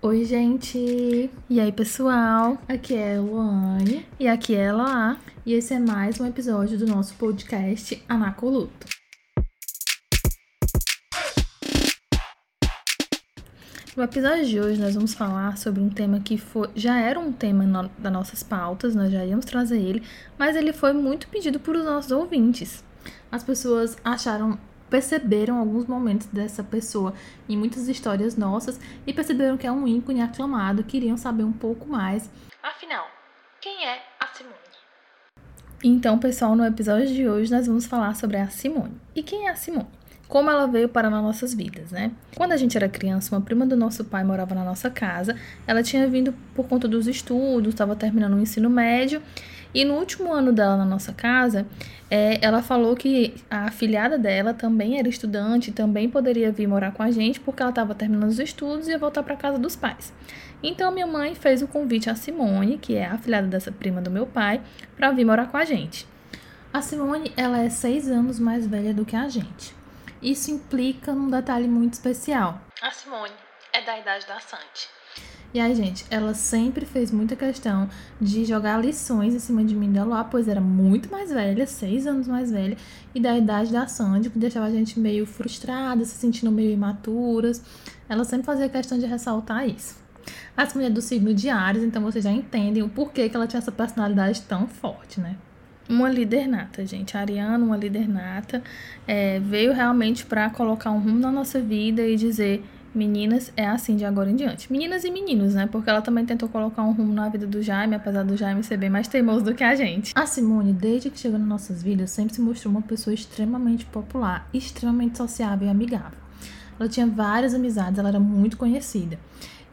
Oi, gente! E aí, pessoal? Aqui é Luane. E aqui é a Eloá. E esse é mais um episódio do nosso podcast Anacoluto. No episódio de hoje, nós vamos falar sobre um tema que foi, já era um tema no, das nossas pautas, nós já íamos trazer ele, mas ele foi muito pedido por os nossos ouvintes. As pessoas acharam perceberam alguns momentos dessa pessoa em muitas histórias nossas e perceberam que é um ícone aclamado, queriam saber um pouco mais. Afinal, quem é a Simone? Então, pessoal, no episódio de hoje nós vamos falar sobre a Simone. E quem é a Simone? Como ela veio para nas nossas vidas, né? Quando a gente era criança, uma prima do nosso pai morava na nossa casa. Ela tinha vindo por conta dos estudos, estava terminando o ensino médio e no último ano dela na nossa casa, é, ela falou que a afilhada dela também era estudante, também poderia vir morar com a gente, porque ela estava terminando os estudos e ia voltar para casa dos pais. Então minha mãe fez o convite a Simone, que é a afilhada dessa prima do meu pai, para vir morar com a gente. A Simone, ela é seis anos mais velha do que a gente. Isso implica num detalhe muito especial. A Simone é da idade da Santi. E aí, gente, ela sempre fez muita questão de jogar lições em cima de mim da Loa, pois era muito mais velha, seis anos mais velha, e da idade da Sandy, que deixava a gente meio frustrada, se sentindo meio imaturas. Ela sempre fazia questão de ressaltar isso. As mulheres do signo de Ares, então vocês já entendem o porquê que ela tinha essa personalidade tão forte, né? Uma líder nata, gente. A Ariana, uma líder nata, é, veio realmente para colocar um rumo na nossa vida e dizer Meninas é assim de agora em diante. Meninas e meninos, né? Porque ela também tentou colocar um rumo na vida do Jaime, apesar do Jaime ser bem mais teimoso do que a gente. A Simone, desde que chegou nas nossas vidas, sempre se mostrou uma pessoa extremamente popular, extremamente sociável e amigável. Ela tinha várias amizades, ela era muito conhecida.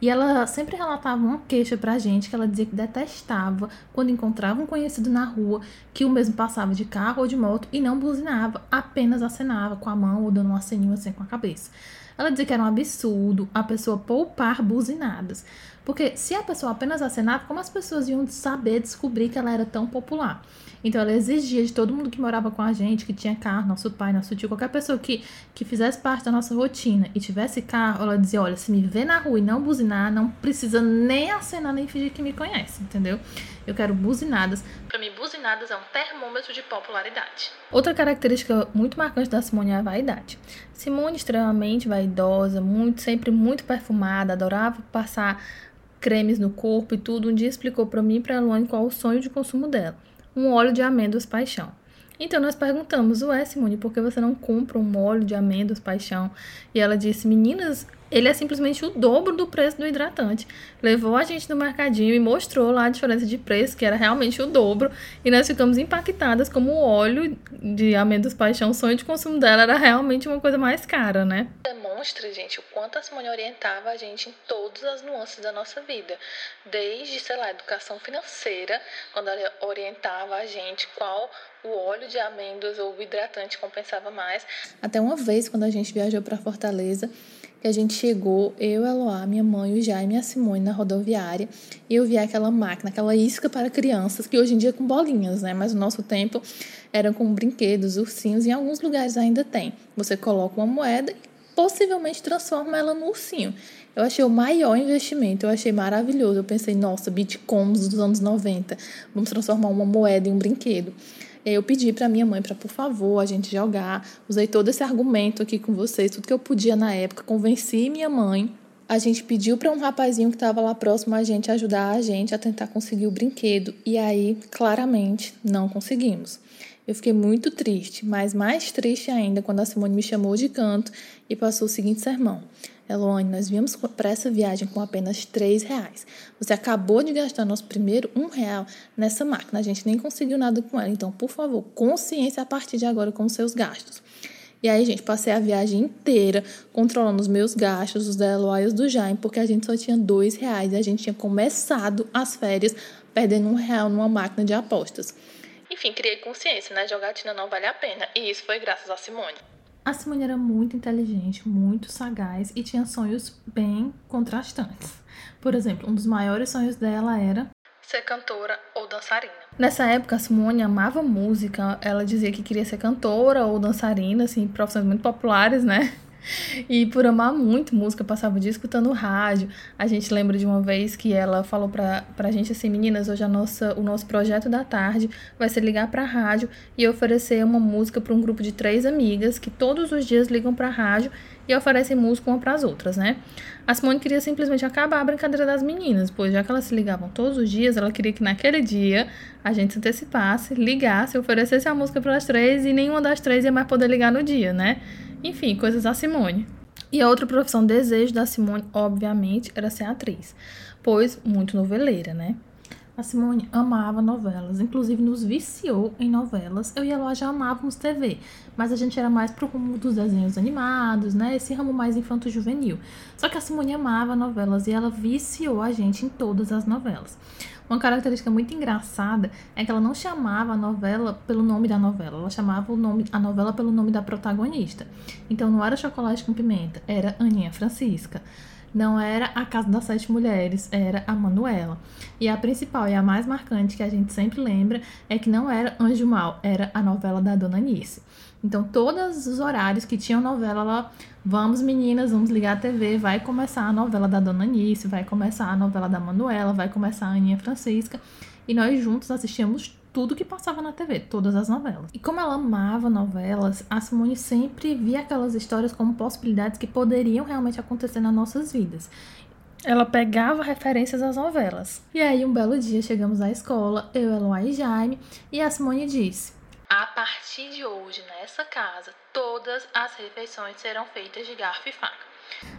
E ela sempre relatava uma queixa pra gente que ela dizia que detestava quando encontrava um conhecido na rua que o mesmo passava de carro ou de moto e não buzinava, apenas acenava com a mão ou dando um aceninho assim com a cabeça. Ela dizia que era um absurdo a pessoa poupar buzinadas. Porque se a pessoa apenas acenava, como as pessoas iam saber descobrir que ela era tão popular? Então ela exigia de todo mundo que morava com a gente, que tinha carro, nosso pai, nosso tio, qualquer pessoa que, que fizesse parte da nossa rotina e tivesse carro, ela dizia: olha, se me vê na rua e não buzinar, não precisa nem acenar nem fingir que me conhece, entendeu? Eu quero buzinadas. Para mim, buzinadas é um termômetro de popularidade. Outra característica muito marcante da Simone é a vaidade. Simone extremamente vaidosa, muito sempre muito perfumada, adorava passar cremes no corpo e tudo. Um dia explicou para mim e para Luane qual o sonho de consumo dela: um óleo de amêndoas paixão. Então nós perguntamos, ué, Simone, por que você não compra um óleo de amêndoas paixão? E ela disse, meninas, ele é simplesmente o dobro do preço do hidratante. Levou a gente no mercadinho e mostrou lá a diferença de preço, que era realmente o dobro, e nós ficamos impactadas como o óleo de amêndoas paixão, o sonho de consumo dela era realmente uma coisa mais cara, né? Demonstra, gente, o quanto a Simone orientava a gente em todas as nuances da nossa vida, desde, sei lá, educação financeira, quando ela orientava a gente qual o óleo de amêndoas ou o hidratante compensava mais. Até uma vez, quando a gente viajou para Fortaleza, que a gente chegou, eu, Eloá, minha mãe, o Jaime e a Simone na rodoviária, e eu vi aquela máquina, aquela isca para crianças, que hoje em dia é com bolinhas, né? Mas no nosso tempo eram com brinquedos, ursinhos, e em alguns lugares ainda tem. Você coloca uma moeda e possivelmente transforma ela no ursinho. Eu achei o maior investimento, eu achei maravilhoso. Eu pensei, nossa, bitcoins dos anos 90, vamos transformar uma moeda em um brinquedo. Eu pedi para minha mãe para, por favor, a gente jogar. Usei todo esse argumento aqui com vocês, tudo que eu podia na época. Convenci minha mãe. A gente pediu para um rapazinho que estava lá próximo a gente ajudar a gente a tentar conseguir o brinquedo. E aí, claramente, não conseguimos. Eu fiquei muito triste, mas mais triste ainda quando a Simone me chamou de canto e passou o seguinte sermão. Eloane, nós viemos para essa viagem com apenas três reais. Você acabou de gastar nosso primeiro um real nessa máquina. A gente nem conseguiu nada com ela. Então, por favor, consciência a partir de agora com os seus gastos. E aí, gente, passei a viagem inteira controlando os meus gastos, os da Eloy e os do Jaime, porque a gente só tinha dois reais e a gente tinha começado as férias perdendo um real numa máquina de apostas. Enfim, criei consciência, né? Jogatina não vale a pena. E isso foi graças a Simone. A Simone era muito inteligente, muito sagaz e tinha sonhos bem contrastantes. Por exemplo, um dos maiores sonhos dela era ser cantora ou dançarina. Nessa época, a Simone amava música. Ela dizia que queria ser cantora ou dançarina, assim, profissões muito populares, né? E por amar muito música, passava o dia escutando rádio. A gente lembra de uma vez que ela falou pra, pra gente assim, meninas, hoje a nossa, o nosso projeto da tarde vai ser ligar pra rádio e oferecer uma música para um grupo de três amigas que todos os dias ligam pra rádio e oferecem música uma para as outras, né? A Simone queria simplesmente acabar a brincadeira das meninas, pois já que elas se ligavam todos os dias, ela queria que naquele dia a gente se antecipasse, ligasse, oferecesse a música para as três e nenhuma das três ia mais poder ligar no dia, né? Enfim, coisas da Simone. E a outra profissão desejo da Simone, obviamente, era ser atriz, pois muito noveleira, né? A Simone amava novelas, inclusive nos viciou em novelas. Eu e a Eloá já amávamos TV, mas a gente era mais pro rumo dos desenhos animados, né? Esse ramo mais infanto-juvenil. Só que a Simone amava novelas e ela viciou a gente em todas as novelas. Uma característica muito engraçada é que ela não chamava a novela pelo nome da novela, ela chamava o nome, a novela pelo nome da protagonista. Então não era Chocolate com Pimenta, era Aninha Francisca não era a Casa das Sete Mulheres, era a Manuela. E a principal e a mais marcante que a gente sempre lembra é que não era Anjo Mal, era a novela da Dona Nice. Então, todos os horários que tinham novela, ela, vamos meninas, vamos ligar a TV, vai começar a novela da Dona Nice, vai começar a novela da Manuela, vai começar a Aninha Francisca. E nós juntos assistíamos tudo que passava na TV, todas as novelas. E como ela amava novelas, a Simone sempre via aquelas histórias como possibilidades que poderiam realmente acontecer nas nossas vidas. Ela pegava referências às novelas. E aí, um belo dia, chegamos à escola, eu, Eloá e Jaime, e a Simone disse: A partir de hoje, nessa casa, todas as refeições serão feitas de garfo e faca.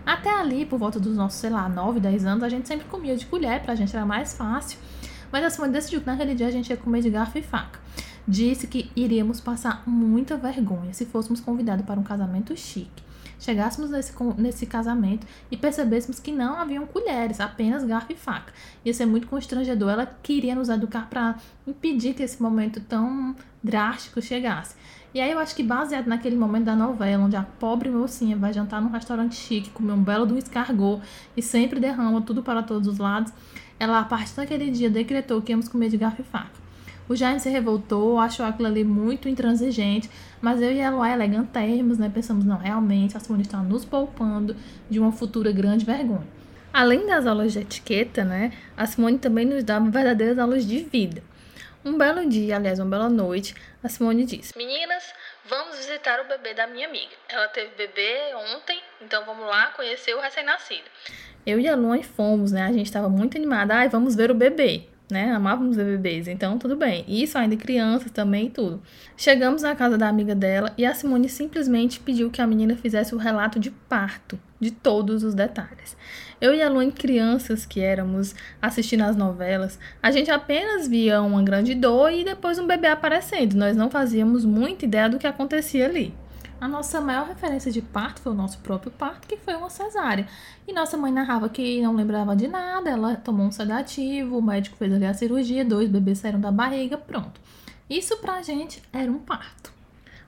Até ali, por volta dos nossos, sei lá, 9, 10 anos, a gente sempre comia de colher, pra gente era mais fácil. Mas a Simone decidiu que naquele dia a gente ia comer de garfo e faca. Disse que iríamos passar muita vergonha se fôssemos convidados para um casamento chique. Chegássemos nesse, nesse casamento e percebêssemos que não haviam colheres, apenas garfo e faca. Ia ser muito constrangedor. Ela queria nos educar para impedir que esse momento tão drástico chegasse. E aí eu acho que baseado naquele momento da novela, onde a pobre mocinha vai jantar num restaurante chique, comer um belo do escargot e sempre derrama tudo para todos os lados, ela, a partir daquele dia, decretou que íamos comer de garfo e faca. O Jaime se revoltou, achou aquilo ali muito intransigente, mas eu e a Eloá elegantérrimos, né? Pensamos, não, realmente, a Simone está nos poupando de uma futura grande vergonha. Além das aulas de etiqueta, né? A Simone também nos dava verdadeiras aulas de vida. Um belo dia, aliás, uma bela noite, a Simone disse: Meninas, vamos visitar o bebê da minha amiga. Ela teve bebê ontem, então vamos lá conhecer o recém-nascido. Eu e a Luan fomos, né? A gente estava muito animada. Ai, vamos ver o bebê, né? Amávamos ver bebês, então tudo bem. Isso ainda crianças também e tudo. Chegamos na casa da amiga dela e a Simone simplesmente pediu que a menina fizesse o relato de parto, de todos os detalhes. Eu e a Luan, crianças que éramos assistindo as novelas, a gente apenas via uma grande dor e depois um bebê aparecendo. Nós não fazíamos muita ideia do que acontecia ali. A nossa maior referência de parto foi o nosso próprio parto, que foi uma cesárea. E nossa mãe narrava que não lembrava de nada, ela tomou um sedativo, o médico fez ali a cirurgia, dois bebês saíram da barriga, pronto. Isso pra gente era um parto.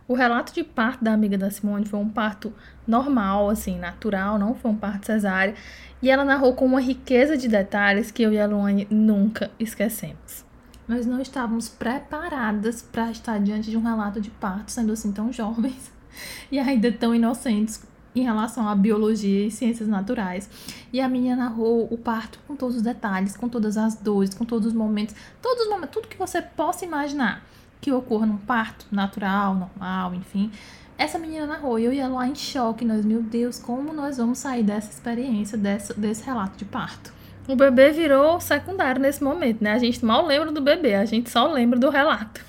O relato de parto da amiga da Simone foi um parto normal, assim, natural, não foi um parto cesárea. E ela narrou com uma riqueza de detalhes que eu e a Luane nunca esquecemos. Nós não estávamos preparadas para estar diante de um relato de parto, sendo assim tão jovens e ainda tão inocentes em relação à biologia e ciências naturais. E a menina narrou o parto com todos os detalhes, com todas as dores, com todos os momentos, todos os momentos, tudo que você possa imaginar que ocorra num parto natural, normal, enfim. Essa menina narrou e eu ia lá em choque, nós, meu Deus, como nós vamos sair dessa experiência, dessa, desse relato de parto? O bebê virou secundário nesse momento, né? A gente mal lembra do bebê, a gente só lembra do relato.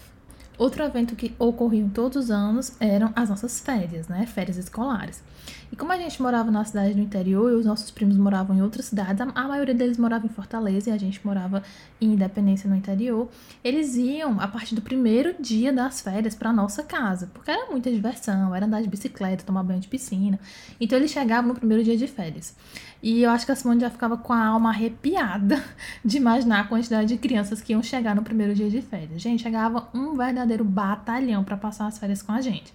Outro evento que ocorria todos os anos eram as nossas férias, né? Férias escolares. E como a gente morava na cidade do interior e os nossos primos moravam em outras cidades, a maioria deles morava em Fortaleza e a gente morava em Independência no interior, eles iam a partir do primeiro dia das férias para nossa casa, porque era muita diversão, era andar de bicicleta, tomar banho de piscina. Então eles chegavam no primeiro dia de férias. E eu acho que a Simone já ficava com a alma arrepiada de imaginar a quantidade de crianças que iam chegar no primeiro dia de férias. Gente, chegava um verdadeiro batalhão para passar as férias com a gente.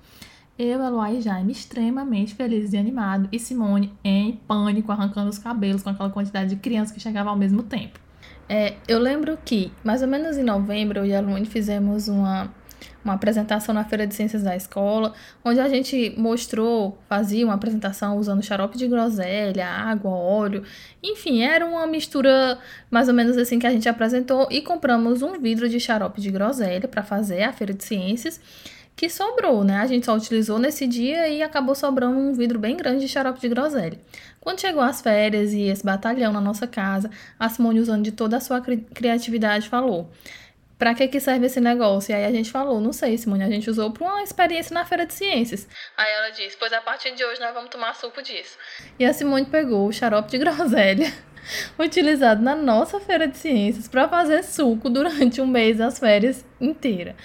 Eu, Eloá e Jaime extremamente felizes e animados, e Simone em pânico, arrancando os cabelos com aquela quantidade de crianças que chegavam ao mesmo tempo. É, eu lembro que, mais ou menos em novembro, eu e a fizemos uma, uma apresentação na Feira de Ciências da escola, onde a gente mostrou, fazia uma apresentação usando xarope de groselha, água, óleo, enfim, era uma mistura mais ou menos assim que a gente apresentou e compramos um vidro de xarope de groselha para fazer a Feira de Ciências que sobrou, né? A gente só utilizou nesse dia e acabou sobrando um vidro bem grande de xarope de groselha. Quando chegou as férias e esse batalhão na nossa casa, a Simone, usando de toda a sua cri criatividade, falou: Pra que que serve esse negócio? E aí a gente falou, não sei, Simone, a gente usou pra uma experiência na feira de ciências. Aí ela disse, pois a partir de hoje nós vamos tomar suco disso. E a Simone pegou o xarope de groselha, utilizado na nossa feira de ciências, para fazer suco durante um mês das férias inteira.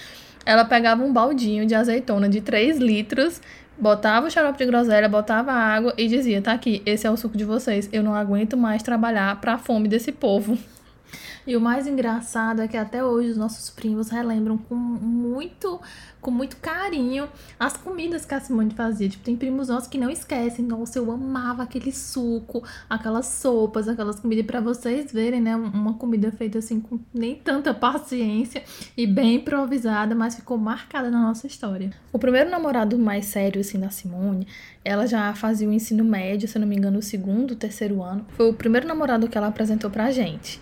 Ela pegava um baldinho de azeitona de 3 litros, botava o xarope de groselha, botava água e dizia: tá aqui, esse é o suco de vocês. Eu não aguento mais trabalhar para a fome desse povo. E o mais engraçado é que até hoje os nossos primos relembram com muito, com muito carinho as comidas que a Simone fazia. Tipo, tem primos nossos que não esquecem. Nossa, eu amava aquele suco, aquelas sopas, aquelas comidas. Pra vocês verem, né? Uma comida feita assim com nem tanta paciência e bem improvisada, mas ficou marcada na nossa história. O primeiro namorado mais sério, assim, da Simone, ela já fazia o ensino médio, se eu não me engano, o segundo, terceiro ano. Foi o primeiro namorado que ela apresentou pra gente.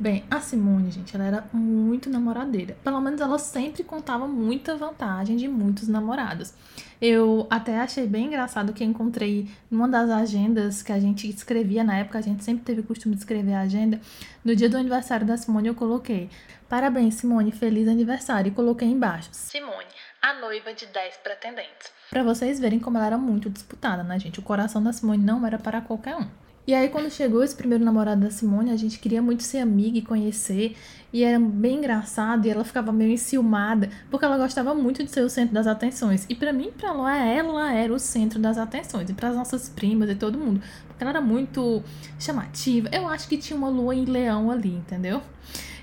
Bem, a Simone, gente, ela era muito namoradeira. Pelo menos ela sempre contava muita vantagem de muitos namorados. Eu até achei bem engraçado que encontrei numa das agendas que a gente escrevia na época, a gente sempre teve o costume de escrever a agenda. No dia do aniversário da Simone, eu coloquei: Parabéns, Simone, feliz aniversário. E coloquei embaixo: Simone, a noiva de 10 pretendentes. Para vocês verem como ela era muito disputada, né, gente? O coração da Simone não era para qualquer um. E aí, quando chegou esse primeiro namorado da Simone, a gente queria muito ser amiga e conhecer. E era bem engraçado, e ela ficava meio enciumada, porque ela gostava muito de ser o centro das atenções. E para mim, pra Lua, ela era o centro das atenções. E para as nossas primas e todo mundo. Porque ela era muito chamativa. Eu acho que tinha uma lua em leão ali, entendeu?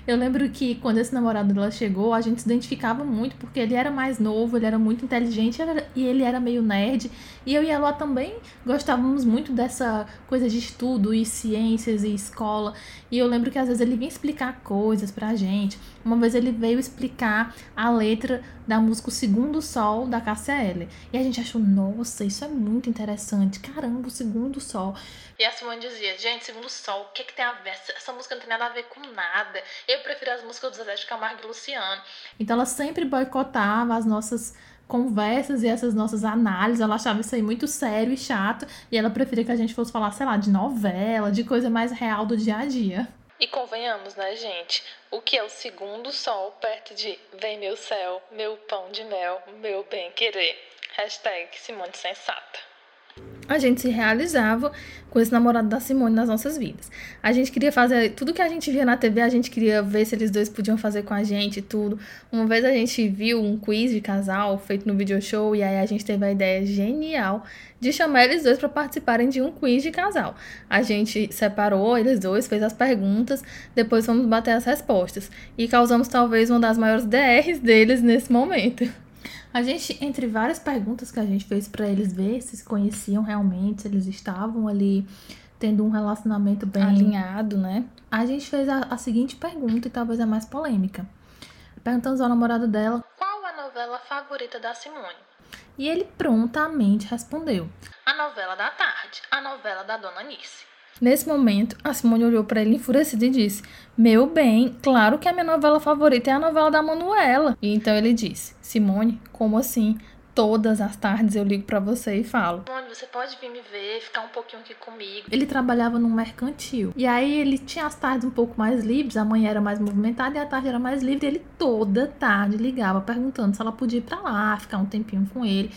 Eu lembro que quando esse namorado dela chegou, a gente se identificava muito, porque ele era mais novo, ele era muito inteligente e ele era meio nerd. E eu e a Lua também gostávamos muito dessa coisa de estudo e ciências e escola. E eu lembro que às vezes ele vinha explicar coisas pra gente. Uma vez ele veio explicar a letra da música O Segundo Sol da Cássia L. E a gente achou, nossa, isso é muito interessante. Caramba, o Segundo Sol. E a Simone dizia, gente, Segundo Sol, o que, que tem a ver? Essa música não tem nada a ver com nada. Eu prefiro as músicas do Zezé de Camargo e Luciano. Então ela sempre boicotava as nossas conversas e essas nossas análises. Ela achava isso aí muito sério e chato. E ela preferia que a gente fosse falar, sei lá, de novela, de coisa mais real do dia a dia. E convenhamos, né, gente? O que é o segundo sol perto de Vem meu céu, meu pão de mel, meu bem querer. Hashtag Simone Sensata a gente se realizava com esse namorado da Simone nas nossas vidas. A gente queria fazer tudo que a gente via na TV, a gente queria ver se eles dois podiam fazer com a gente e tudo. Uma vez a gente viu um quiz de casal feito no video show e aí a gente teve a ideia genial de chamar eles dois para participarem de um quiz de casal. A gente separou eles dois, fez as perguntas, depois fomos bater as respostas e causamos talvez uma das maiores DRs deles nesse momento. A gente, entre várias perguntas que a gente fez para eles ver se se conheciam realmente, se eles estavam ali tendo um relacionamento bem alinhado, né? A gente fez a, a seguinte pergunta, e talvez a mais polêmica. Perguntamos ao namorado dela qual a novela favorita da Simone. E ele prontamente respondeu: A novela da tarde, a novela da Dona Nice. Nesse momento, a Simone olhou para ele enfurecida e disse: Meu bem, claro que a minha novela favorita é a novela da Manuela. E então ele disse: Simone, como assim? Todas as tardes eu ligo para você e falo. Simone, você pode vir me ver, ficar um pouquinho aqui comigo. Ele trabalhava num mercantil. E aí ele tinha as tardes um pouco mais livres, a manhã era mais movimentada e a tarde era mais livre. E ele toda tarde ligava perguntando se ela podia ir para lá, ficar um tempinho com ele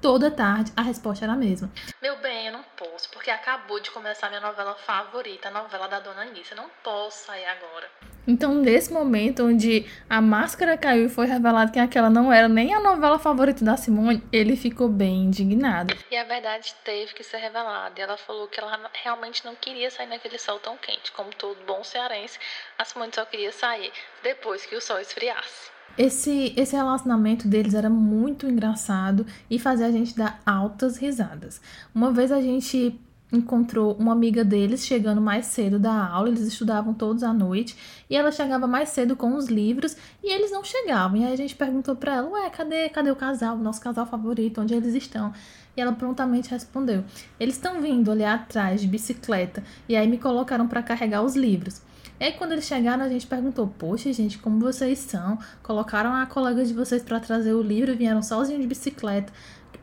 toda tarde a resposta era a mesma. Meu bem, eu não posso, porque acabou de começar minha novela favorita, a novela da Dona Anitta. Eu não posso sair agora. Então, nesse momento onde a máscara caiu e foi revelado que aquela não era nem a novela favorita da Simone, ele ficou bem indignado. E a verdade teve que ser revelada. E ela falou que ela realmente não queria sair naquele sol tão quente. Como todo bom cearense, a Simone só queria sair depois que o sol esfriasse. Esse, esse relacionamento deles era muito engraçado e fazia a gente dar altas risadas. Uma vez a gente encontrou uma amiga deles chegando mais cedo da aula, eles estudavam todos à noite, e ela chegava mais cedo com os livros e eles não chegavam. E aí a gente perguntou para ela: "Ué, cadê, cadê o casal, o nosso casal favorito, onde eles estão?" E ela prontamente respondeu: "Eles estão vindo ali atrás de bicicleta." E aí me colocaram para carregar os livros. E aí, quando eles chegaram, a gente perguntou: Poxa, gente, como vocês são? Colocaram a colega de vocês para trazer o livro e vieram sozinhos de bicicleta.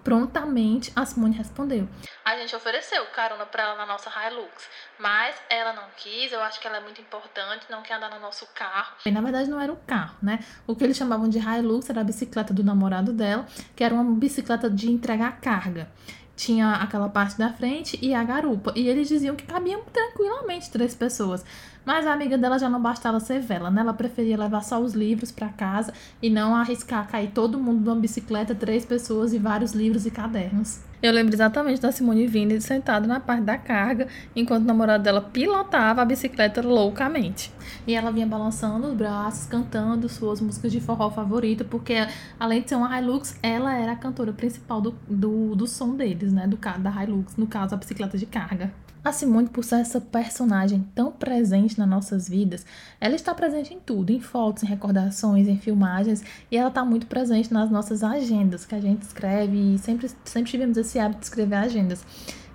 Prontamente, a Simone respondeu: A gente ofereceu carona para ela na nossa Hilux, mas ela não quis. Eu acho que ela é muito importante, não quer andar no nosso carro. E, na verdade, não era um carro, né? O que eles chamavam de Hilux era a bicicleta do namorado dela, que era uma bicicleta de entregar carga tinha aquela parte da frente e a garupa. E eles diziam que cabiam tranquilamente três pessoas. Mas a amiga dela já não bastava ser vela, né? Ela preferia levar só os livros para casa e não arriscar cair todo mundo numa bicicleta, três pessoas e vários livros e cadernos. Eu lembro exatamente da Simone vindo sentada na parte da carga, enquanto o namorado dela pilotava a bicicleta loucamente. E ela vinha balançando os braços, cantando suas músicas de forró favorita, porque além de ser uma Hilux, ela era a cantora principal do, do, do som deles, né? Do, da Hilux, no caso, a bicicleta de carga. A Simone, por ser essa personagem tão presente nas nossas vidas, ela está presente em tudo, em fotos, em recordações, em filmagens, e ela está muito presente nas nossas agendas que a gente escreve, e sempre, sempre tivemos esse hábito de escrever agendas.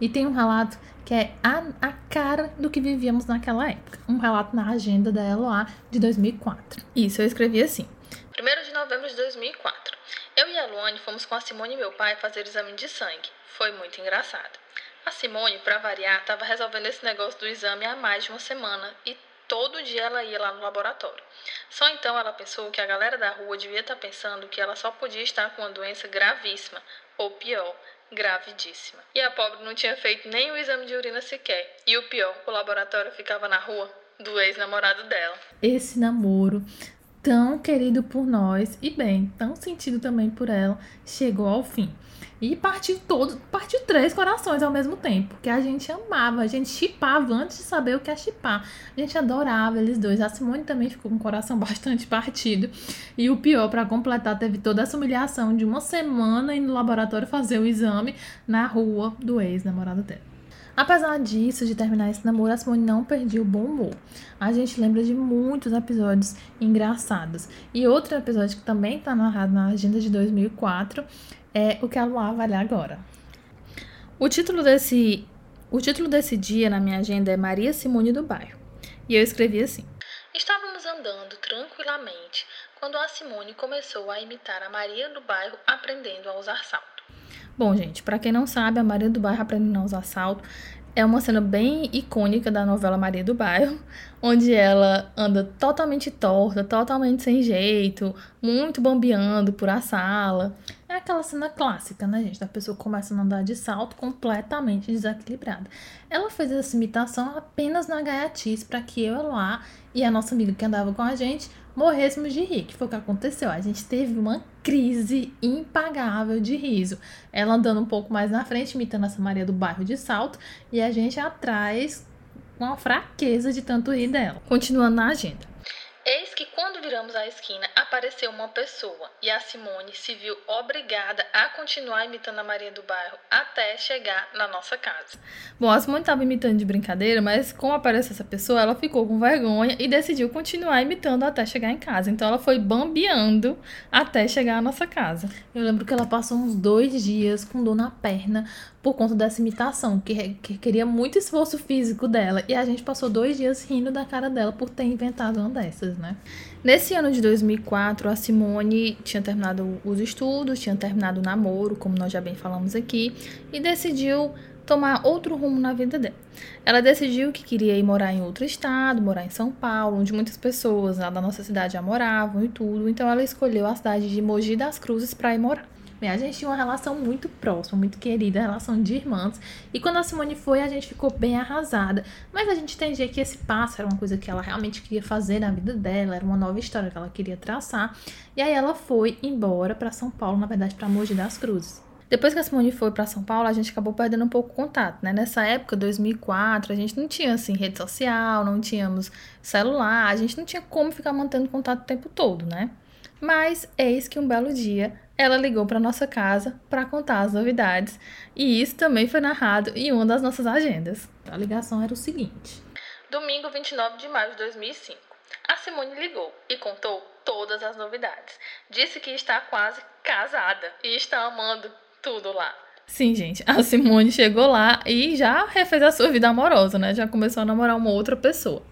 E tem um relato que é a, a cara do que vivíamos naquela época. Um relato na agenda da LOA de 2004. Isso eu escrevi assim. 1 de novembro de 2004. Eu e a Luane fomos com a Simone e meu pai fazer exame de sangue. Foi muito engraçado. A Simone, para variar, estava resolvendo esse negócio do exame há mais de uma semana e todo dia ela ia lá no laboratório. Só então ela pensou que a galera da rua devia estar tá pensando que ela só podia estar com uma doença gravíssima, ou pior, gravidíssima. E a pobre não tinha feito nem o exame de urina sequer. E o pior, o laboratório ficava na rua do ex-namorado dela. Esse namoro tão querido por nós e bem, tão sentido também por ela, chegou ao fim. E partiu todo, partiu três corações ao mesmo tempo, que a gente amava, a gente chipava antes de saber o que é chipar. A gente adorava eles dois. A Simone também ficou com o coração bastante partido. E o pior, para completar, teve toda essa humilhação de uma semana indo no laboratório fazer o exame na rua do ex-namorado dela. Apesar disso, de terminar esse namoro, a Simone não perdeu o bom humor. A gente lembra de muitos episódios engraçados. E outro episódio que também está narrado na agenda de 2004 é o que a Luá vai ler agora. O título desse, o título desse dia na minha agenda é Maria Simone do Bairro. E eu escrevi assim: Estávamos andando tranquilamente quando a Simone começou a imitar a Maria do Bairro aprendendo a usar salto. Bom, gente, para quem não sabe, a Maria do Bairro aprendendo a usar salto é uma cena bem icônica da novela Maria do Bairro, onde ela anda totalmente torta, totalmente sem jeito, muito bambeando por a sala. É aquela cena clássica, né, gente? Da pessoa começa a andar de salto completamente desequilibrada. Ela fez essa imitação apenas na gaiatice para que eu lá e a nossa amiga que andava com a gente morrêssemos de rir, que foi o que aconteceu. A gente teve uma crise impagável de riso. Ela andando um pouco mais na frente, imitando essa Maria do bairro de salto, e a gente atrás com a fraqueza de tanto rir dela. Continuando na agenda. Eis que quando viramos a esquina, apareceu uma pessoa e a Simone se viu obrigada a continuar imitando a Maria do Bairro até chegar na nossa casa. Bom, a Simone estava imitando de brincadeira, mas como apareceu essa pessoa, ela ficou com vergonha e decidiu continuar imitando até chegar em casa. Então ela foi bambeando até chegar à nossa casa. Eu lembro que ela passou uns dois dias com dor na perna por conta dessa imitação, que, que queria muito esforço físico dela. E a gente passou dois dias rindo da cara dela por ter inventado uma dessas, né? Nesse ano de 2004, a Simone tinha terminado os estudos, tinha terminado o namoro, como nós já bem falamos aqui, e decidiu tomar outro rumo na vida dela. Ela decidiu que queria ir morar em outro estado, morar em São Paulo, onde muitas pessoas lá da nossa cidade já moravam e tudo. Então ela escolheu a cidade de Mogi das Cruzes para ir morar. A gente tinha uma relação muito próxima, muito querida, relação de irmãs. E quando a Simone foi, a gente ficou bem arrasada. Mas a gente entendia que esse passo era uma coisa que ela realmente queria fazer na vida dela, era uma nova história que ela queria traçar. E aí ela foi embora para São Paulo, na verdade, para Mogi das Cruzes. Depois que a Simone foi para São Paulo, a gente acabou perdendo um pouco o contato, né? Nessa época, 2004, a gente não tinha assim rede social, não tínhamos celular, a gente não tinha como ficar mantendo contato o tempo todo, né? Mas eis que um belo dia ela ligou para nossa casa para contar as novidades, e isso também foi narrado em uma das nossas agendas. A ligação era o seguinte: Domingo 29 de maio de 2005. A Simone ligou e contou todas as novidades. Disse que está quase casada e está amando tudo lá. Sim, gente, a Simone chegou lá e já refez a sua vida amorosa, né? Já começou a namorar uma outra pessoa.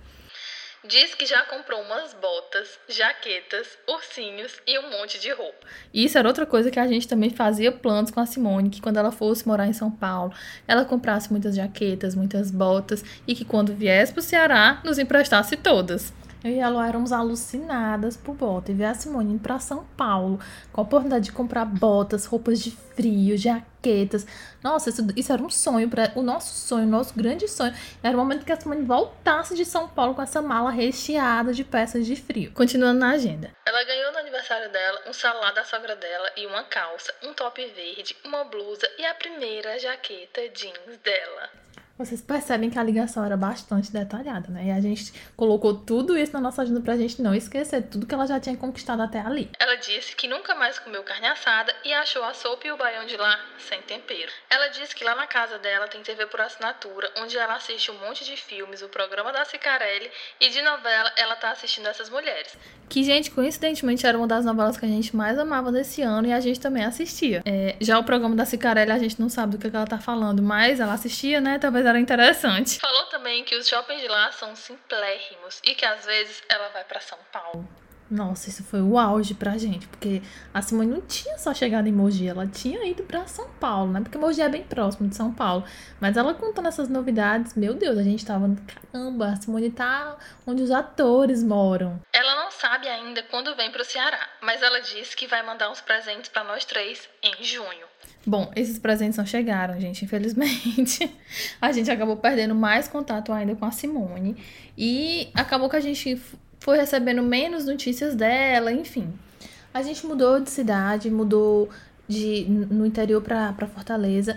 Diz que já comprou umas botas, jaquetas, ursinhos e um monte de roupa. Isso era outra coisa que a gente também fazia planos com a Simone, que quando ela fosse morar em São Paulo, ela comprasse muitas jaquetas, muitas botas e que quando viesse pro Ceará, nos emprestasse todas. Eu e ela éramos alucinadas por bota. E ver a Simone indo pra São Paulo com a oportunidade de comprar botas, roupas de frio, jaquetas. Nossa, isso, isso era um sonho. Pra, o nosso sonho, o nosso grande sonho. Era o momento que a Simone voltasse de São Paulo com essa mala recheada de peças de frio. Continuando na agenda. Ela ganhou no aniversário dela um salado da sogra dela e uma calça, um top verde, uma blusa e a primeira jaqueta jeans dela. Vocês percebem que a ligação era bastante detalhada, né? E a gente colocou tudo isso na nossa agenda pra gente não esquecer tudo que ela já tinha conquistado até ali. Ela disse que nunca mais comeu carne assada e achou a sopa e o baião de lá sem tempero. Ela disse que lá na casa dela tem TV por assinatura, onde ela assiste um monte de filmes, o programa da Cicarelli e de novela ela tá assistindo essas mulheres. Que, gente, coincidentemente era uma das novelas que a gente mais amava desse ano e a gente também assistia. É, já o programa da Cicarelli a gente não sabe do que, que ela tá falando, mas ela assistia, né? Talvez era interessante. Falou também que os shoppings de lá são simplérrimos e que às vezes ela vai para São Paulo. Nossa, isso foi o auge pra gente, porque a Simone não tinha só chegado em Mogi, ela tinha ido pra São Paulo, né? Porque Mogi é bem próximo de São Paulo. Mas ela contando essas novidades, meu Deus, a gente tava, caramba, a Simone tá onde os atores moram. Ela não sabe ainda quando vem pro Ceará, mas ela disse que vai mandar uns presentes para nós três em junho. Bom, esses presentes não chegaram, gente, infelizmente. A gente acabou perdendo mais contato ainda com a Simone. E acabou que a gente foi recebendo menos notícias dela, enfim. A gente mudou de cidade, mudou de no interior para Fortaleza.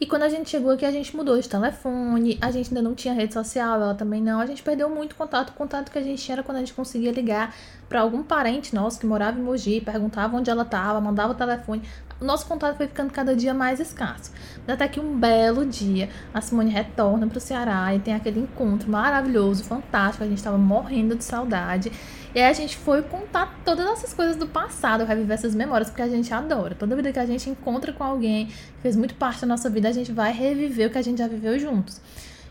E quando a gente chegou aqui, a gente mudou de telefone, a gente ainda não tinha rede social, ela também não. A gente perdeu muito contato. O contato que a gente tinha era quando a gente conseguia ligar para algum parente nosso que morava em Mogi, perguntava onde ela estava, mandava o telefone. O nosso contato foi ficando cada dia mais escasso. Até que um belo dia, a Simone retorna para o Ceará e tem aquele encontro maravilhoso, fantástico. A gente estava morrendo de saudade. E aí a gente foi contar todas essas coisas do passado, reviver essas memórias, porque a gente adora. Toda vida que a gente encontra com alguém que fez muito parte da nossa vida, a gente vai reviver o que a gente já viveu juntos.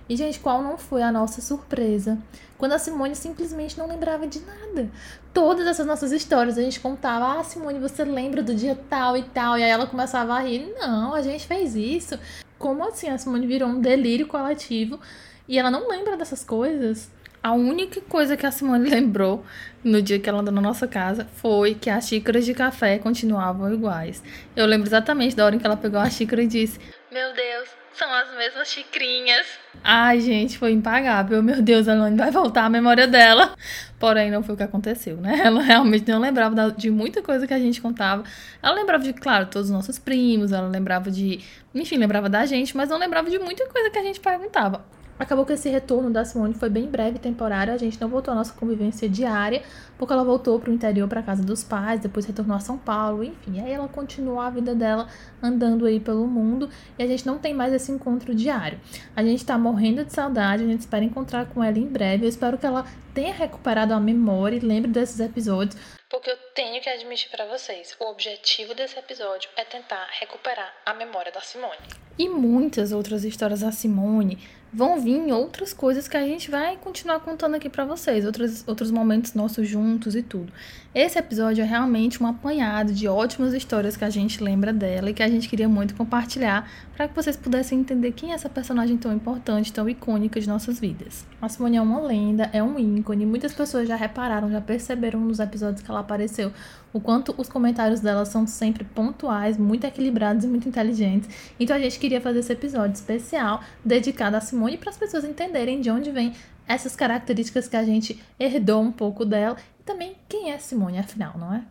E, gente, qual não foi a nossa surpresa? Quando a Simone simplesmente não lembrava de nada. Todas essas nossas histórias a gente contava: Ah, Simone, você lembra do dia tal e tal? E aí ela começava a rir: Não, a gente fez isso. Como assim? A Simone virou um delírio coletivo e ela não lembra dessas coisas? A única coisa que a Simone lembrou no dia que ela andou na nossa casa foi que as xícaras de café continuavam iguais. Eu lembro exatamente da hora em que ela pegou a xícara e disse: Meu Deus, são as mesmas xicrinhas. Ai, gente, foi impagável. Meu Deus, ela não vai voltar a memória dela. Porém, não foi o que aconteceu, né? Ela realmente não lembrava de muita coisa que a gente contava. Ela lembrava de, claro, todos os nossos primos, ela lembrava de. Enfim, lembrava da gente, mas não lembrava de muita coisa que a gente perguntava. Acabou que esse retorno da Simone foi bem breve e temporário. A gente não voltou à nossa convivência diária, porque ela voltou para o interior, para casa dos pais, depois retornou a São Paulo, enfim. Aí ela continuou a vida dela andando aí pelo mundo e a gente não tem mais esse encontro diário. A gente está morrendo de saudade, a gente espera encontrar com ela em breve. Eu espero que ela tenha recuperado a memória e lembre desses episódios. Porque eu tenho que admitir para vocês, o objetivo desse episódio é tentar recuperar a memória da Simone. E muitas outras histórias da Simone vão vir outras coisas que a gente vai continuar contando aqui para vocês, outros, outros momentos nossos juntos e tudo. Esse episódio é realmente um apanhado de ótimas histórias que a gente lembra dela e que a gente queria muito compartilhar para que vocês pudessem entender quem é essa personagem tão importante, tão icônica de nossas vidas. A Simone é uma lenda, é um ícone, muitas pessoas já repararam, já perceberam nos episódios que ela apareceu o quanto os comentários dela são sempre pontuais, muito equilibrados e muito inteligentes. Então a gente queria fazer esse episódio especial dedicado a Simone para as pessoas entenderem de onde vem essas características que a gente herdou um pouco dela e também quem é Simone afinal, não é?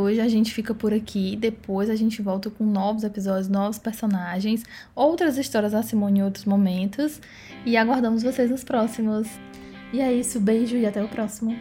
Hoje a gente fica por aqui, depois a gente volta com novos episódios, novos personagens, outras histórias da Simone em outros momentos e aguardamos vocês nos próximos. E é isso, beijo e até o próximo.